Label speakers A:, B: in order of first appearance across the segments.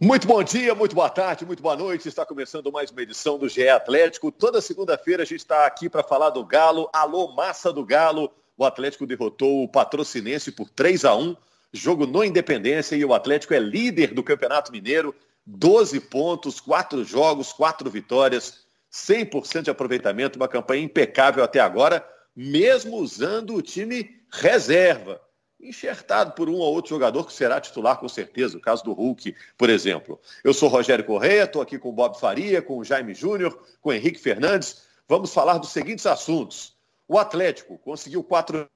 A: Muito bom dia, muito boa tarde, muito boa noite. Está começando mais uma edição do GE Atlético. Toda segunda-feira a gente está aqui para falar do Galo. Alô, massa do Galo. O Atlético derrotou o Patrocinense por 3 a 1 jogo no Independência e o Atlético é líder do Campeonato Mineiro. 12 pontos, 4 jogos, 4 vitórias, 100% de aproveitamento, uma campanha impecável até agora, mesmo usando o time reserva enxertado por um ou outro jogador que será titular com certeza, o caso do Hulk, por exemplo. Eu sou Rogério Correia, estou aqui com o Bob Faria, com o Jaime Júnior, com o Henrique Fernandes. Vamos falar dos seguintes assuntos. O Atlético conseguiu quatro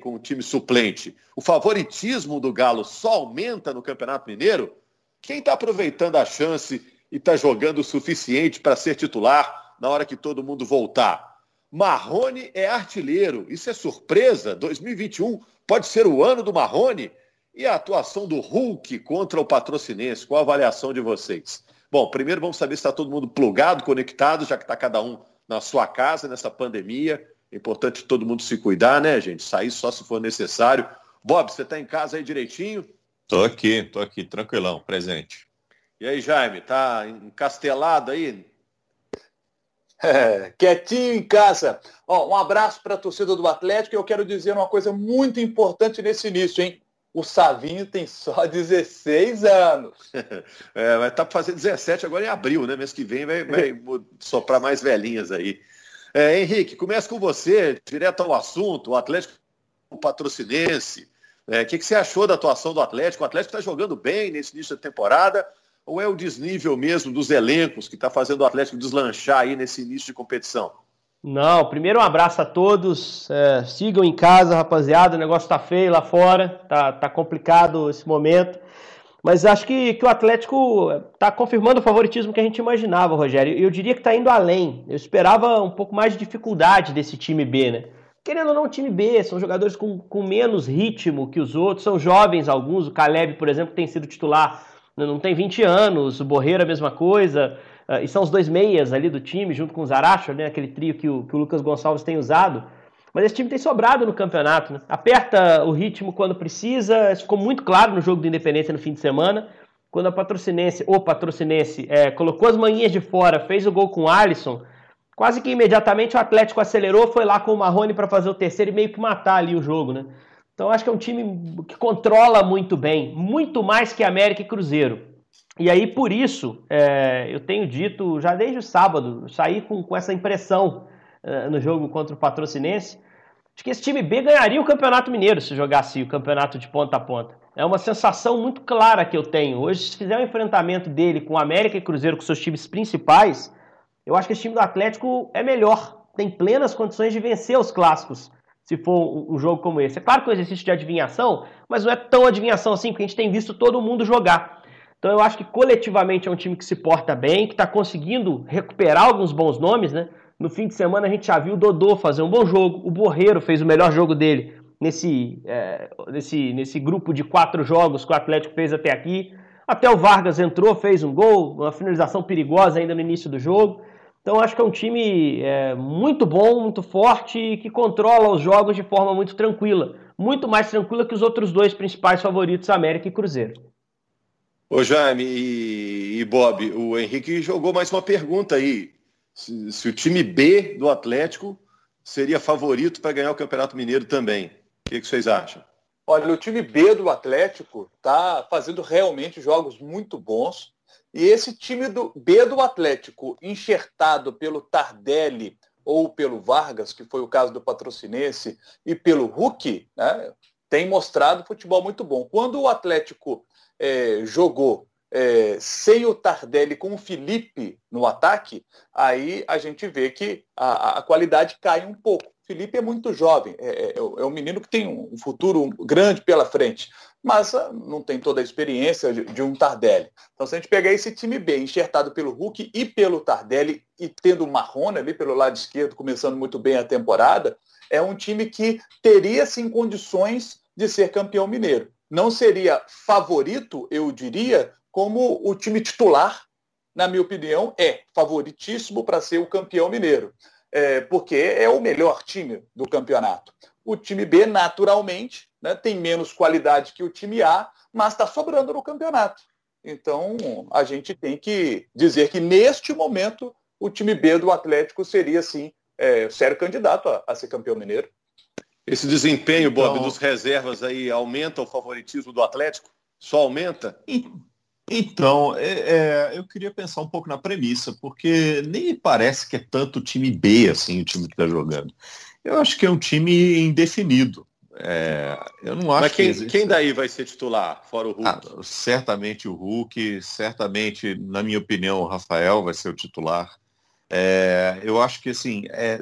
A: com o time suplente. O favoritismo do Galo só aumenta no Campeonato Mineiro? Quem está aproveitando a chance e está jogando o suficiente para ser titular na hora que todo mundo voltar? Marrone é artilheiro. Isso é surpresa? 2021 Pode ser o ano do Marrone? E a atuação do Hulk contra o Patrocinense? Qual a avaliação de vocês? Bom, primeiro vamos saber se está todo mundo plugado, conectado, já que está cada um na sua casa nessa pandemia. É importante todo mundo se cuidar, né, gente? Sair só se for necessário. Bob, você está em casa aí direitinho?
B: Tô aqui, tô aqui, tranquilão, presente.
A: E aí, Jaime, tá encastelado aí?
C: É, quietinho em casa. Ó, um abraço para a torcida do Atlético e eu quero dizer uma coisa muito importante nesse início, hein? O Savinho tem só 16 anos.
A: É, vai estar tá para fazer 17 agora em abril, né? Mês que vem vai, vai soprar mais velhinhas aí. É, Henrique, começa com você, direto ao assunto, o Atlético o patrocinense. É, o é, que, que você achou da atuação do Atlético? O Atlético está jogando bem nesse início da temporada, ou é o desnível mesmo dos elencos que está fazendo o Atlético deslanchar aí nesse início de competição?
D: Não, primeiro um abraço a todos. É, sigam em casa, rapaziada. O negócio tá feio lá fora, tá, tá complicado esse momento. Mas acho que, que o Atlético está confirmando o favoritismo que a gente imaginava, Rogério. Eu diria que está indo além. Eu esperava um pouco mais de dificuldade desse time B, né? Querendo ou não, o time B são jogadores com, com menos ritmo que os outros, são jovens alguns. O Caleb, por exemplo, tem sido titular não tem 20 anos, o Borreira a mesma coisa, uh, e são os dois meias ali do time, junto com o Zaracho, né, aquele trio que o, que o Lucas Gonçalves tem usado. Mas esse time tem sobrado no campeonato, né? aperta o ritmo quando precisa, isso ficou muito claro no jogo do Independência no fim de semana, quando a Patrocinense, o Patrocinense, é, colocou as manhinhas de fora, fez o gol com o Alisson, quase que imediatamente o Atlético acelerou, foi lá com o Marrone para fazer o terceiro e meio que matar ali o jogo, né? Então acho que é um time que controla muito bem, muito mais que América e Cruzeiro. E aí, por isso, é, eu tenho dito já desde o sábado, saí com, com essa impressão é, no jogo contra o Patrocinense, de que esse time B ganharia o Campeonato Mineiro se jogasse o campeonato de ponta a ponta. É uma sensação muito clara que eu tenho. Hoje, se fizer um enfrentamento dele com América e Cruzeiro, com seus times principais, eu acho que esse time do Atlético é melhor, tem plenas condições de vencer os clássicos se for um jogo como esse. É claro que é um exercício de adivinhação, mas não é tão adivinhação assim, porque a gente tem visto todo mundo jogar. Então eu acho que coletivamente é um time que se porta bem, que está conseguindo recuperar alguns bons nomes, né? No fim de semana a gente já viu o Dodô fazer um bom jogo, o Borreiro fez o melhor jogo dele nesse, é, nesse, nesse grupo de quatro jogos que o Atlético fez até aqui. Até o Vargas entrou, fez um gol, uma finalização perigosa ainda no início do jogo. Então acho que é um time é, muito bom, muito forte e que controla os jogos de forma muito tranquila. Muito mais tranquila que os outros dois principais favoritos, América e Cruzeiro.
A: Ô Jaime e, e Bob, o Henrique jogou mais uma pergunta aí. Se, se o time B do Atlético seria favorito para ganhar o Campeonato Mineiro também. O que, que vocês acham?
C: Olha, o time B do Atlético está fazendo realmente jogos muito bons. E esse time do B do Atlético, enxertado pelo Tardelli ou pelo Vargas, que foi o caso do Patrocinense, e pelo Hulk, né, tem mostrado futebol muito bom. Quando o Atlético é, jogou é, sem o Tardelli com o Felipe no ataque, aí a gente vê que a, a qualidade cai um pouco. Felipe é muito jovem, é, é, é, um menino que tem um futuro grande pela frente mas não tem toda a experiência de, de, um Tardelli. Então, se a gente pegar esse time B, enxertado pelo Hulk e pelo Tardelli, e tendo o Marrone ali pelo lado esquerdo, começando muito bem a temporada, é um time que teria, sim, condições de ser campeão mineiro. Não seria favorito, eu diria, como o time titular, na minha opinião, é favoritíssimo para ser o campeão mineiro. É, porque é o melhor time do campeonato. O time B, naturalmente, né, tem menos qualidade que o time A, mas está sobrando no campeonato. Então, a gente tem que dizer que, neste momento, o time B do Atlético seria, sim, é, sério candidato a, a, ser campeão mineiro.
A: Esse desempenho, Bob, então, dos reservas aí aumenta o favoritismo do Atlético? Só aumenta?
B: Então, é, é, eu queria pensar um pouco na premissa, porque nem parece que é tanto time B, assim, o time que está jogando. Eu acho que é um time indefinido. É, eu não acho
A: Mas quem, que quem daí vai ser titular, fora o Hulk? Ah,
B: certamente o Hulk, certamente, na minha opinião, o Rafael vai ser o titular. É, eu acho que assim, é,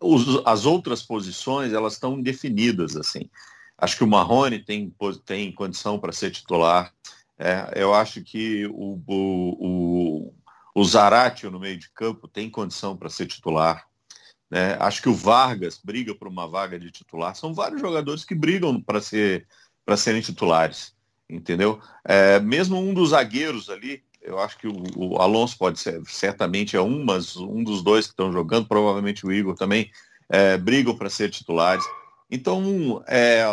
B: os, as outras posições elas estão indefinidas assim. Acho que o Marrone tem, tem condição para ser titular. É, eu acho que o, o, o, o Zaratio no meio de campo tem condição para ser titular. Né? Acho que o Vargas briga por uma vaga de titular. São vários jogadores que brigam para ser, serem titulares, entendeu? É, mesmo um dos zagueiros ali, eu acho que o, o, Alonso pode ser, certamente é um, mas um dos dois que estão jogando, provavelmente o Igor também, é, brigam para ser titulares. Então, é,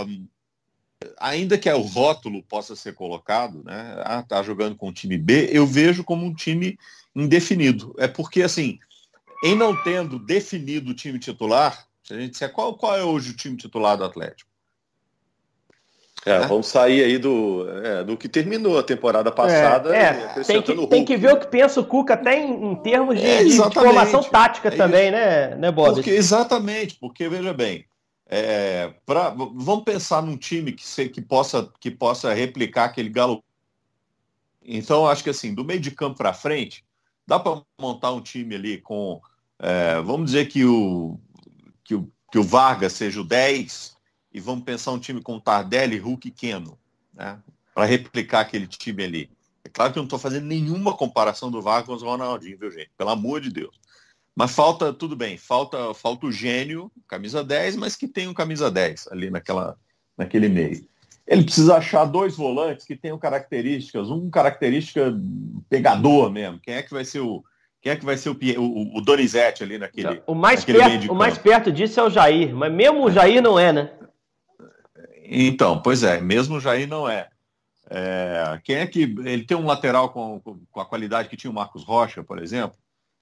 B: ainda que o rótulo possa ser colocado, né? Ah, tá jogando com o time B, eu vejo como um time indefinido. É porque, assim, em não tendo definido o time titular, se a gente disser qual, qual é hoje o time titular do Atlético?
A: É, é. Vamos sair aí do, é, do que terminou a temporada passada.
D: É, é. Tem, que, tem que ver o que pensa o Cuca até em, em termos de, é, de, formação tática também, né, né, Bob?
B: Porque, exatamente, porque veja bem, é, pra, vamos pensar num time que, se, que, possa, que possa replicar aquele galo. Então, acho que assim, do meio de campo para frente, Dá para montar um time ali com, é, vamos dizer que o, que o, que o Vargas seja o 10 e vamos pensar um time com Tardelli, Hulk e Keno, né? Para replicar aquele time ali. É claro que eu não estou fazendo nenhuma comparação do Vargas com o Ronaldinho, viu, gente? Pelo amor de Deus. Mas falta, tudo bem, falta, falta o gênio, camisa 10, mas que tem um camisa 10 ali naquela, naquele meio. Ele precisa achar dois volantes que tenham características, um característica pegador mesmo. Quem é que vai ser o quem é que vai ser o, o, o Donizete ali naquele
D: O mais perto, o mais perto disso é o Jair, mas mesmo o Jair não é, né?
B: Então, pois é, mesmo o Jair não é. é quem é que ele tem um lateral com, com a qualidade que tinha o Marcos Rocha, por exemplo?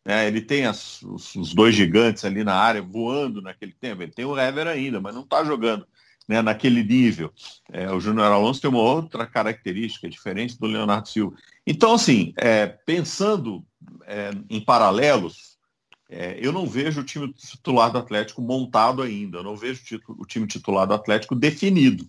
B: É, ele tem as, os, os, dois gigantes ali na área voando naquele tempo. Ele tem o Hever ainda, mas não está jogando né, naquele nível. É, o Júnior Alonso tem uma outra característica diferente do Leonardo Silva. Então, assim, é, pensando é, em paralelos, é, eu não vejo o time titular do Atlético montado ainda, eu não vejo o time titular do Atlético definido.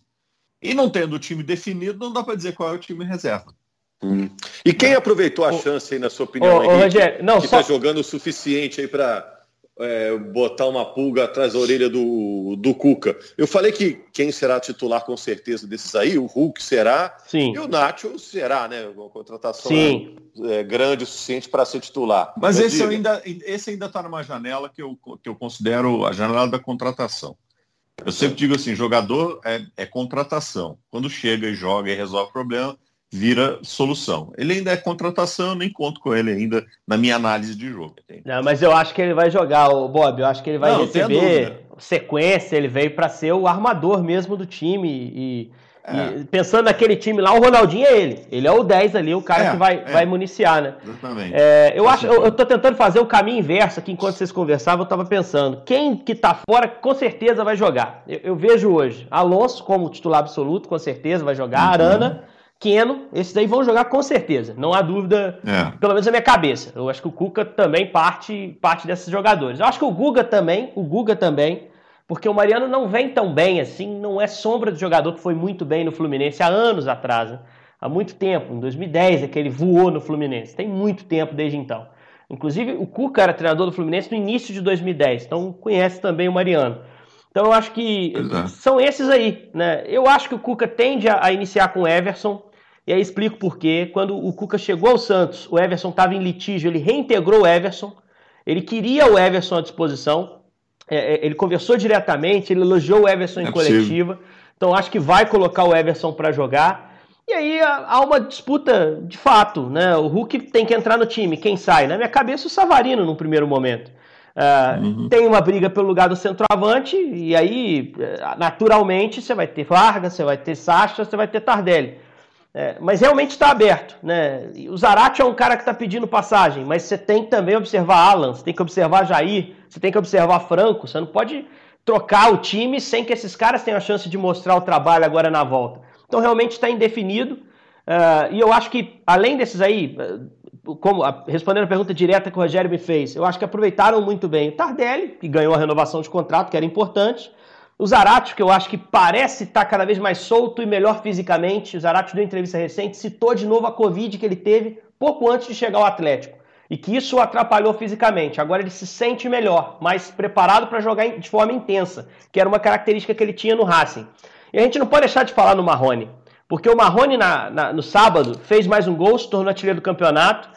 B: E não tendo o time definido, não dá para dizer qual é o time reserva.
A: Hum. E quem aproveitou a chance aí, na sua opinião, ô, ô, Rogério, não, que está só... jogando o suficiente aí para é, botar uma pulga atrás da orelha do, do Cuca. Eu falei que quem será titular com certeza desses aí, o Hulk será,
D: Sim.
A: e o Nacho será, né? Uma contratação Sim. É, grande o suficiente para ser titular.
B: Mas, esse, ainda, esse ainda está numa janela que eu, que eu considero a janela da contratação. Eu sempre digo assim, jogador é, é contratação. Quando chega e joga e resolve o problema, vira solução. Ele ainda é contratação, eu nem conto com ele ainda na minha análise de jogo.
D: Não, mas eu acho que ele vai jogar, o Bob. Eu acho que ele vai Não, receber sequência. Ele veio para ser o armador mesmo do time e, é. e, pensando naquele time lá, o Ronaldinho é ele. Ele é o 10 ali, o cara é, que vai, é. vai municiar, né? Exatamente. É, eu acho, eu, eu tô tentando fazer o caminho inverso aqui enquanto vocês conversavam. Eu tava pensando, quem que tá fora com certeza vai jogar. Eu, eu vejo hoje Alonso como titular absoluto, com certeza vai jogar. Uhum. Arana Keno, esses aí vão jogar com certeza, não há dúvida, é. pelo menos na minha cabeça. Eu acho que o Cuca também parte, parte desses jogadores. Eu acho que o Guga também, o Guga também, porque o Mariano não vem tão bem assim, não é sombra de jogador que foi muito bem no Fluminense há anos atrás, né? há muito tempo, em 2010 é que ele voou no Fluminense, tem muito tempo desde então. Inclusive, o Cuca era treinador do Fluminense no início de 2010, então conhece também o Mariano. Então eu acho que Exato. são esses aí, né? Eu acho que o Cuca tende a, a iniciar com o Everson, e aí explico por quê. Quando o Cuca chegou ao Santos, o Everson estava em litígio, ele reintegrou o Everson, ele queria o Everson à disposição, é, é ele conversou diretamente, ele elogiou o Everson em é coletiva. Possível. Então acho que vai colocar o Everson para jogar. E aí há uma disputa de fato, né? O Hulk tem que entrar no time, quem sai? Na minha cabeça, o Savarino no primeiro momento. Uh, uhum. Tem uma briga pelo lugar do centroavante, e aí, naturalmente, você vai ter Vargas, você vai ter Sacha, você vai ter Tardelli. É, mas realmente está aberto. Né? O Zarate é um cara que está pedindo passagem, mas você tem que também observar Alan, você tem que observar Jair, você tem que observar Franco. Você não pode trocar o time sem que esses caras tenham a chance de mostrar o trabalho agora na volta. Então realmente está indefinido. Uh, e eu acho que, além desses aí, como respondendo a pergunta direta que o Rogério me fez, eu acho que aproveitaram muito bem o Tardelli, que ganhou a renovação de contrato, que era importante. O Zarate, que eu acho que parece estar cada vez mais solto e melhor fisicamente. O Zarate deu entrevista recente, citou de novo a Covid que ele teve pouco antes de chegar ao Atlético. E que isso o atrapalhou fisicamente. Agora ele se sente melhor, mais preparado para jogar de forma intensa, que era uma característica que ele tinha no Racing. E a gente não pode deixar de falar no Marrone, porque o Marrone na, na, no sábado fez mais um gol, se tornou artilheiro do campeonato.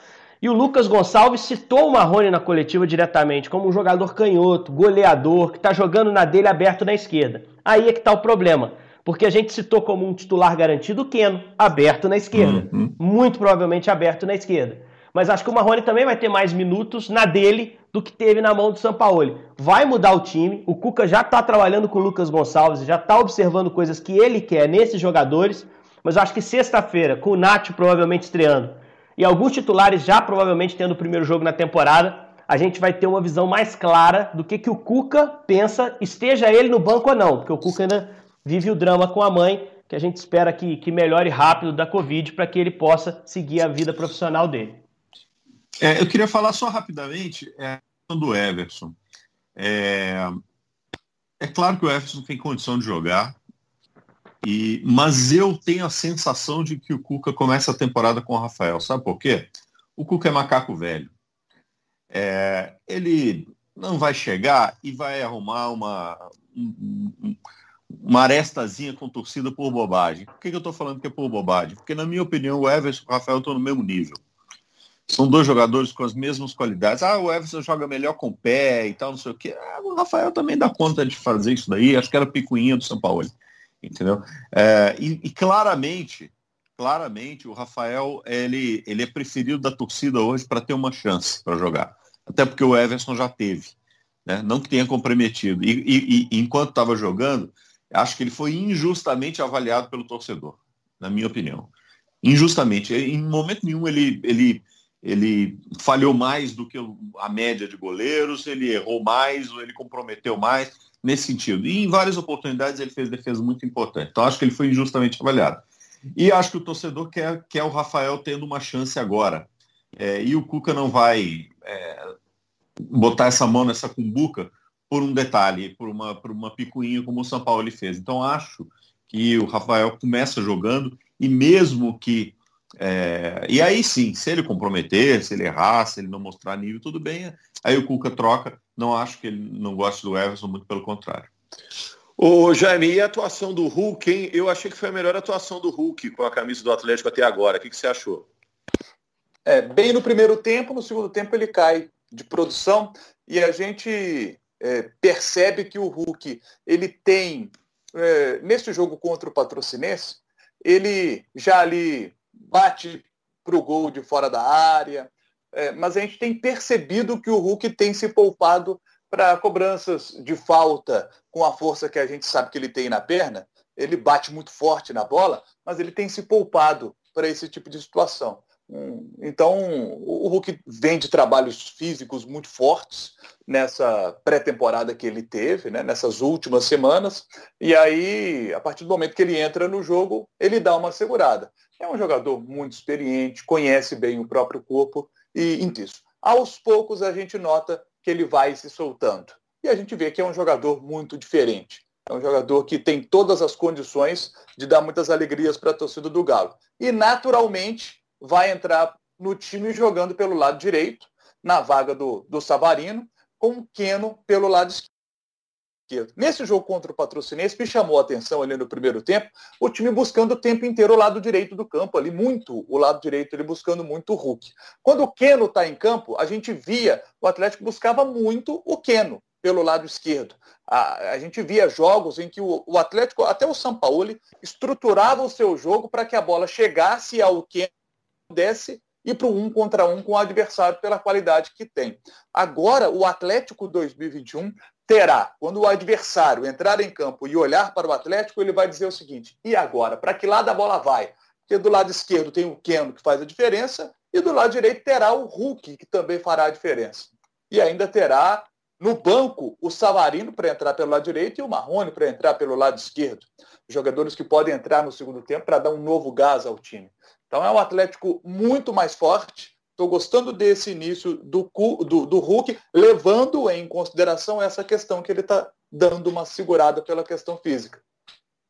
D: E o Lucas Gonçalves citou o Marrone na coletiva diretamente como um jogador canhoto, goleador, que está jogando na dele aberto na esquerda. Aí é que está o problema. Porque a gente citou como um titular garantido o Keno, aberto na esquerda. Uhum. Muito provavelmente aberto na esquerda. Mas acho que o Marrone também vai ter mais minutos na dele do que teve na mão do Sampaoli. Vai mudar o time. O Cuca já está trabalhando com o Lucas Gonçalves, já está observando coisas que ele quer nesses jogadores. Mas acho que sexta-feira, com o Nath provavelmente estreando, e alguns titulares já provavelmente tendo o primeiro jogo na temporada, a gente vai ter uma visão mais clara do que, que o Cuca pensa, esteja ele no banco ou não, porque o Cuca ainda vive o drama com a mãe, que a gente espera que, que melhore rápido da Covid para que ele possa seguir a vida profissional dele.
B: É, eu queria falar só rapidamente é, do Everson. É, é claro que o Everson tem condição de jogar, e, mas eu tenho a sensação de que o Cuca começa a temporada com o Rafael. Sabe por quê? O Cuca é macaco velho. É, ele não vai chegar e vai arrumar uma, uma arestazinha com torcida por bobagem. Por que, que eu estou falando que é por bobagem? Porque, na minha opinião, o Everson e o Rafael estão no mesmo nível. São dois jogadores com as mesmas qualidades. Ah, o Everson joga melhor com o pé e tal, não sei o quê. Ah, o Rafael também dá conta de fazer isso daí. Acho que era picuinha do São Paulo entendeu? É, e, e, claramente, claramente o Rafael ele, ele é preferido da torcida hoje para ter uma chance para jogar, até porque o Everson já teve, né? Não que tenha comprometido. E, e, e enquanto estava jogando, acho que ele foi injustamente avaliado pelo torcedor, na minha opinião, injustamente. Em momento nenhum ele ele ele falhou mais do que a média de goleiros, ele errou mais, ou ele comprometeu mais nesse sentido. E em várias oportunidades ele fez defesa muito importante. Então acho que ele foi injustamente avaliado. E acho que o torcedor quer, quer o Rafael tendo uma chance agora. É, e o Cuca não vai é, botar essa mão nessa cumbuca por um detalhe, por uma, por uma picuinha como o São Paulo ele fez. Então acho que o Rafael começa jogando e mesmo que é, e aí sim, se ele comprometer, se ele errar, se ele não mostrar nível, tudo bem. Aí o Cuca troca. Não acho que ele não goste do Everson, muito pelo contrário.
A: Ô, Jaime, e a atuação do Hulk, hein? Eu achei que foi a melhor atuação do Hulk com a camisa do Atlético até agora. O que, que você achou?
C: É, bem no primeiro tempo, no segundo tempo ele cai de produção e a gente é, percebe que o Hulk ele tem, é, nesse jogo contra o Patrocinense, ele já ali bate para o gol de fora da área, é, mas a gente tem percebido que o Hulk tem se poupado para cobranças de falta com a força que a gente sabe que ele tem na perna. Ele bate muito forte na bola, mas ele tem se poupado para esse tipo de situação. Hum, então, o Hulk vem de trabalhos físicos muito fortes nessa pré-temporada que ele teve, né, nessas últimas semanas, e aí, a partir do momento que ele entra no jogo, ele dá uma segurada. É um jogador muito experiente, conhece bem o próprio corpo e isso. Aos poucos a gente nota que ele vai se soltando. E a gente vê que é um jogador muito diferente. É um jogador que tem todas as condições de dar muitas alegrias para a torcida do Galo. E naturalmente vai entrar no time jogando pelo lado direito, na vaga do, do Savarino, com o Keno pelo lado esquerdo esquerdo. Nesse jogo contra o Patrocinense, me chamou a atenção ali no primeiro tempo, o time buscando o tempo inteiro o lado direito do campo, ali muito o lado direito, ele buscando muito o Hulk. Quando o Keno está em campo, a gente via, o Atlético buscava muito o Keno pelo lado esquerdo. A, a gente via jogos em que o, o Atlético, até o Sampaoli, estruturava o seu jogo para que a bola chegasse ao Keno, pudesse ir para o um contra um com o adversário pela qualidade que tem. Agora, o Atlético 2021 terá, quando o adversário entrar em campo e olhar para o Atlético, ele vai dizer o seguinte: e agora? Para que lado a bola vai? porque do lado esquerdo tem o Keno que faz a diferença e do lado direito terá o Hulk, que também fará a diferença. E ainda terá no banco o Savarino para entrar pelo lado direito e o Marrone para entrar pelo lado esquerdo. Jogadores que podem entrar no segundo tempo para dar um novo gás ao time. Então é um Atlético muito mais forte. Estou gostando desse início do, do, do Hulk, levando em consideração essa questão que ele está dando uma segurada pela questão física.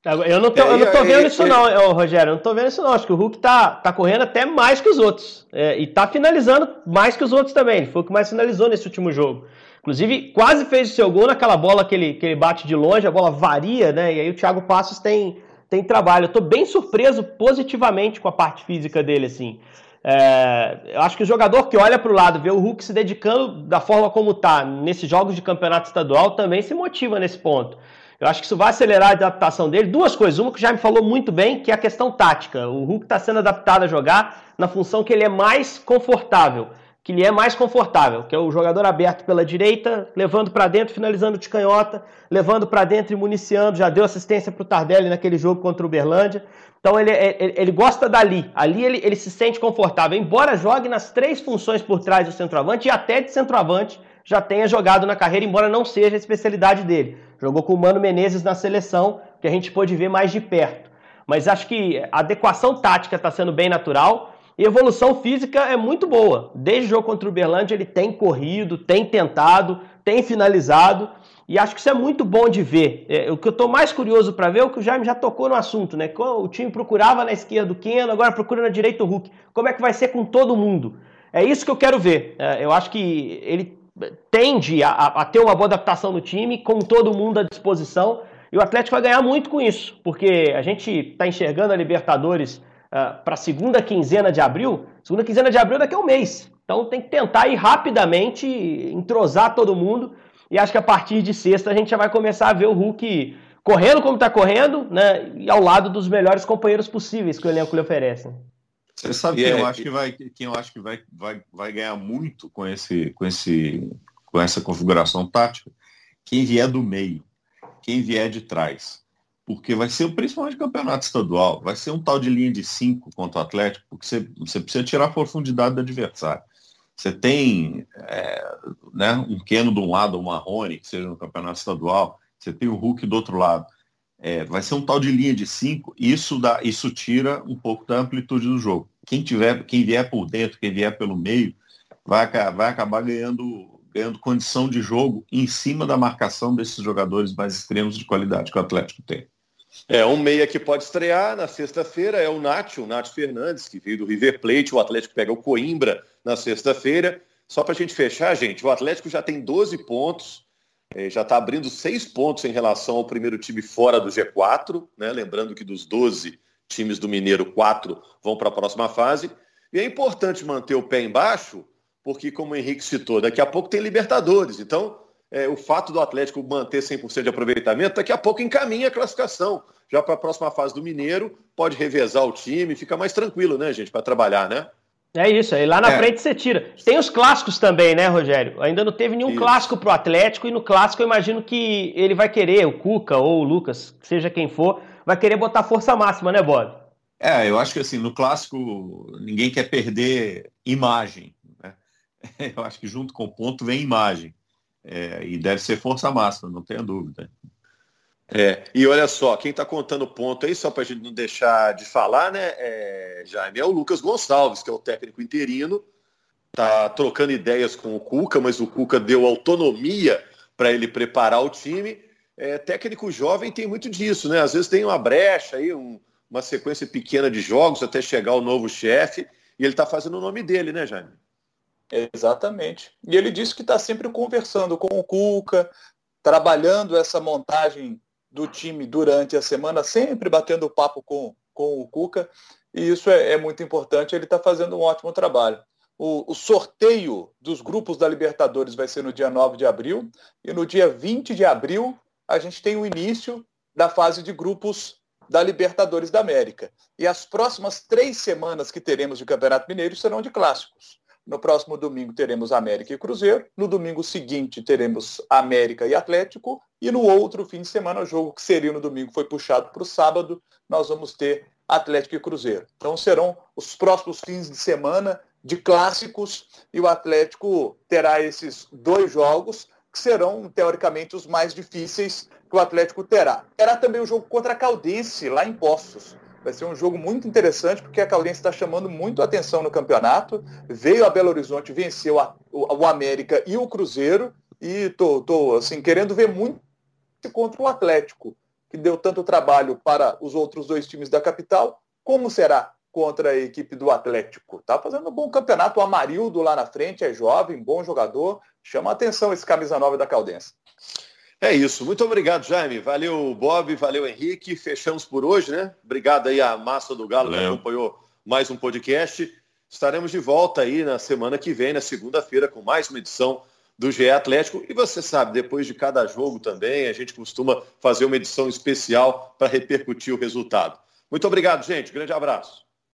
D: Eu não tô, eu não tô vendo isso não, Rogério. Eu não tô vendo isso não. Acho que o Hulk tá, tá correndo até mais que os outros. É, e tá finalizando mais que os outros também. Ele foi o que mais finalizou nesse último jogo. Inclusive, quase fez o seu gol naquela bola que ele, que ele bate de longe, a bola varia, né? E aí o Thiago Passos tem, tem trabalho. Eu tô bem surpreso positivamente com a parte física dele, assim. É, eu acho que o jogador que olha para o lado, vê o Hulk se dedicando da forma como tá nesses jogos de campeonato estadual, também se motiva nesse ponto. Eu acho que isso vai acelerar a adaptação dele. Duas coisas. Uma que já me falou muito bem, que é a questão tática. O Hulk está sendo adaptado a jogar na função que ele é mais confortável. Que ele é mais confortável, que é o jogador aberto pela direita, levando para dentro, finalizando de canhota, levando para dentro e municiando. Já deu assistência para o Tardelli naquele jogo contra o Uberlândia. Então ele, ele, ele gosta dali. Ali ele, ele se sente confortável. Embora jogue nas três funções por trás do centroavante e até de centroavante já tenha jogado na carreira, embora não seja a especialidade dele. Jogou com o Mano Menezes na seleção, que a gente pôde ver mais de perto. Mas acho que a adequação tática está sendo bem natural e evolução física é muito boa. Desde o jogo contra o Uberlândia ele tem corrido, tem tentado, tem finalizado. E acho que isso é muito bom de ver. É, o que eu estou mais curioso para ver é o que o Jaime já tocou no assunto, né? O time procurava na esquerda o Keno, agora procura na direita o Hulk. Como é que vai ser com todo mundo? É isso que eu quero ver. É, eu acho que ele tende a, a, ter uma boa adaptação no time, com todo mundo à disposição. E o Atlético vai ganhar muito com isso, porque a gente está enxergando a Libertadores uh, ah, para a segunda quinzena de abril. Segunda quinzena de abril daqui a um mês. Então tem que tentar ir rapidamente, entrosar todo mundo. E acho que a partir de sexta a gente já vai começar a ver o Hulk correndo como está correndo, né? E ao lado dos melhores companheiros possíveis que o elenco lhe oferece.
B: Você sabe quem, é, eu acho que vai, quem eu acho que vai, vai, vai ganhar muito com, esse, com, esse, com essa configuração tática? Quem vier do meio, quem vier de trás. Porque vai ser principalmente campeonato estadual, vai ser um tal de linha de cinco contra o Atlético, porque você, você precisa tirar a profundidade do adversário. Você tem é, né, um Keno de um lado, um Marrone, que seja no campeonato estadual, você tem o Hulk do outro lado. É, vai ser um tal de linha de cinco, isso, dá, isso tira um pouco da amplitude do jogo. Quem, tiver, quem vier por dentro, quem vier pelo meio, vai, vai acabar ganhando, ganhando condição de jogo em cima da marcação desses jogadores mais extremos de qualidade que o Atlético tem.
A: É, um meia que pode estrear na sexta-feira é o Nacho, o Nacho Fernandes, que veio do River Plate. O Atlético pega o Coimbra na sexta-feira. Só para a gente fechar, gente, o Atlético já tem 12 pontos, é, já está abrindo seis pontos em relação ao primeiro time fora do G4, né? lembrando que dos 12 times do Mineiro, quatro vão para a próxima fase. E é importante manter o pé embaixo, porque, como o Henrique citou, daqui a pouco tem Libertadores. Então, é, o fato do Atlético manter 100% de aproveitamento, daqui a pouco encaminha a classificação. Já para a próxima fase do Mineiro, pode revezar o time, fica mais tranquilo, né, gente, para trabalhar, né?
D: É isso, aí lá na é. frente você tira. Tem os clássicos também, né, Rogério? Ainda não teve nenhum isso. clássico pro Atlético e no clássico eu imagino que ele vai querer, o Cuca ou o Lucas, seja quem for, vai querer botar força máxima, né, Bob?
B: É, eu acho que assim, no clássico ninguém quer perder imagem. Né? Eu acho que junto com o ponto vem imagem. É, e deve ser força máxima, não tenha dúvida.
A: É, e olha só, quem está contando ponto aí, só para a gente não deixar de falar, né, é, Jaime, é o Lucas Gonçalves, que é o técnico interino, tá trocando ideias com o Cuca, mas o Cuca deu autonomia para ele preparar o time. É, técnico jovem tem muito disso, né? Às vezes tem uma brecha aí, um, uma sequência pequena de jogos até chegar o novo chefe, e ele está fazendo o nome dele, né, Jaime?
C: Exatamente. E ele disse que está sempre conversando com o Cuca, trabalhando essa montagem do time durante a semana, sempre batendo papo com, com o Cuca, e isso é, é muito importante, ele está fazendo um ótimo trabalho. O, o, sorteio dos grupos da Libertadores vai ser no dia 9 de abril, e no dia 20 de abril a gente tem o início da fase de grupos da Libertadores da América. E as próximas três semanas que teremos de Campeonato Mineiro serão de clássicos. No próximo domingo teremos América e Cruzeiro. No domingo seguinte teremos América e Atlético. E no outro fim de semana, o jogo que seria no domingo foi puxado para o sábado, nós vamos ter Atlético e Cruzeiro. Então serão os próximos fins de semana de clássicos e o Atlético terá esses dois jogos que serão, teoricamente, os mais difíceis que o Atlético terá. Terá também o jogo contra a Caldense, lá em Poços. Vai ser um jogo muito interessante, porque a Caldense está chamando muito atenção no campeonato. Veio a Belo Horizonte, venceu a, o, o, América e o Cruzeiro. E tô, tô assim, querendo ver muito contra o Atlético, que deu tanto trabalho para os outros dois times da capital. Como será contra a equipe do Atlético? Tá fazendo um bom campeonato. O Amarildo lá na frente é jovem, bom jogador. Chama atenção esse camisa nova da Caldense.
A: É isso. Muito obrigado, Jaime. Valeu, Bob. Valeu, Henrique. Fechamos por hoje, né? Obrigado aí à Massa do Galo Valeu. que acompanhou mais um podcast. Estaremos de volta aí na semana que vem, na segunda-feira, com mais uma edição do GE Atlético. E você sabe, depois de cada jogo também, a gente costuma fazer uma edição especial para repercutir o resultado. Muito obrigado, gente. Grande abraço.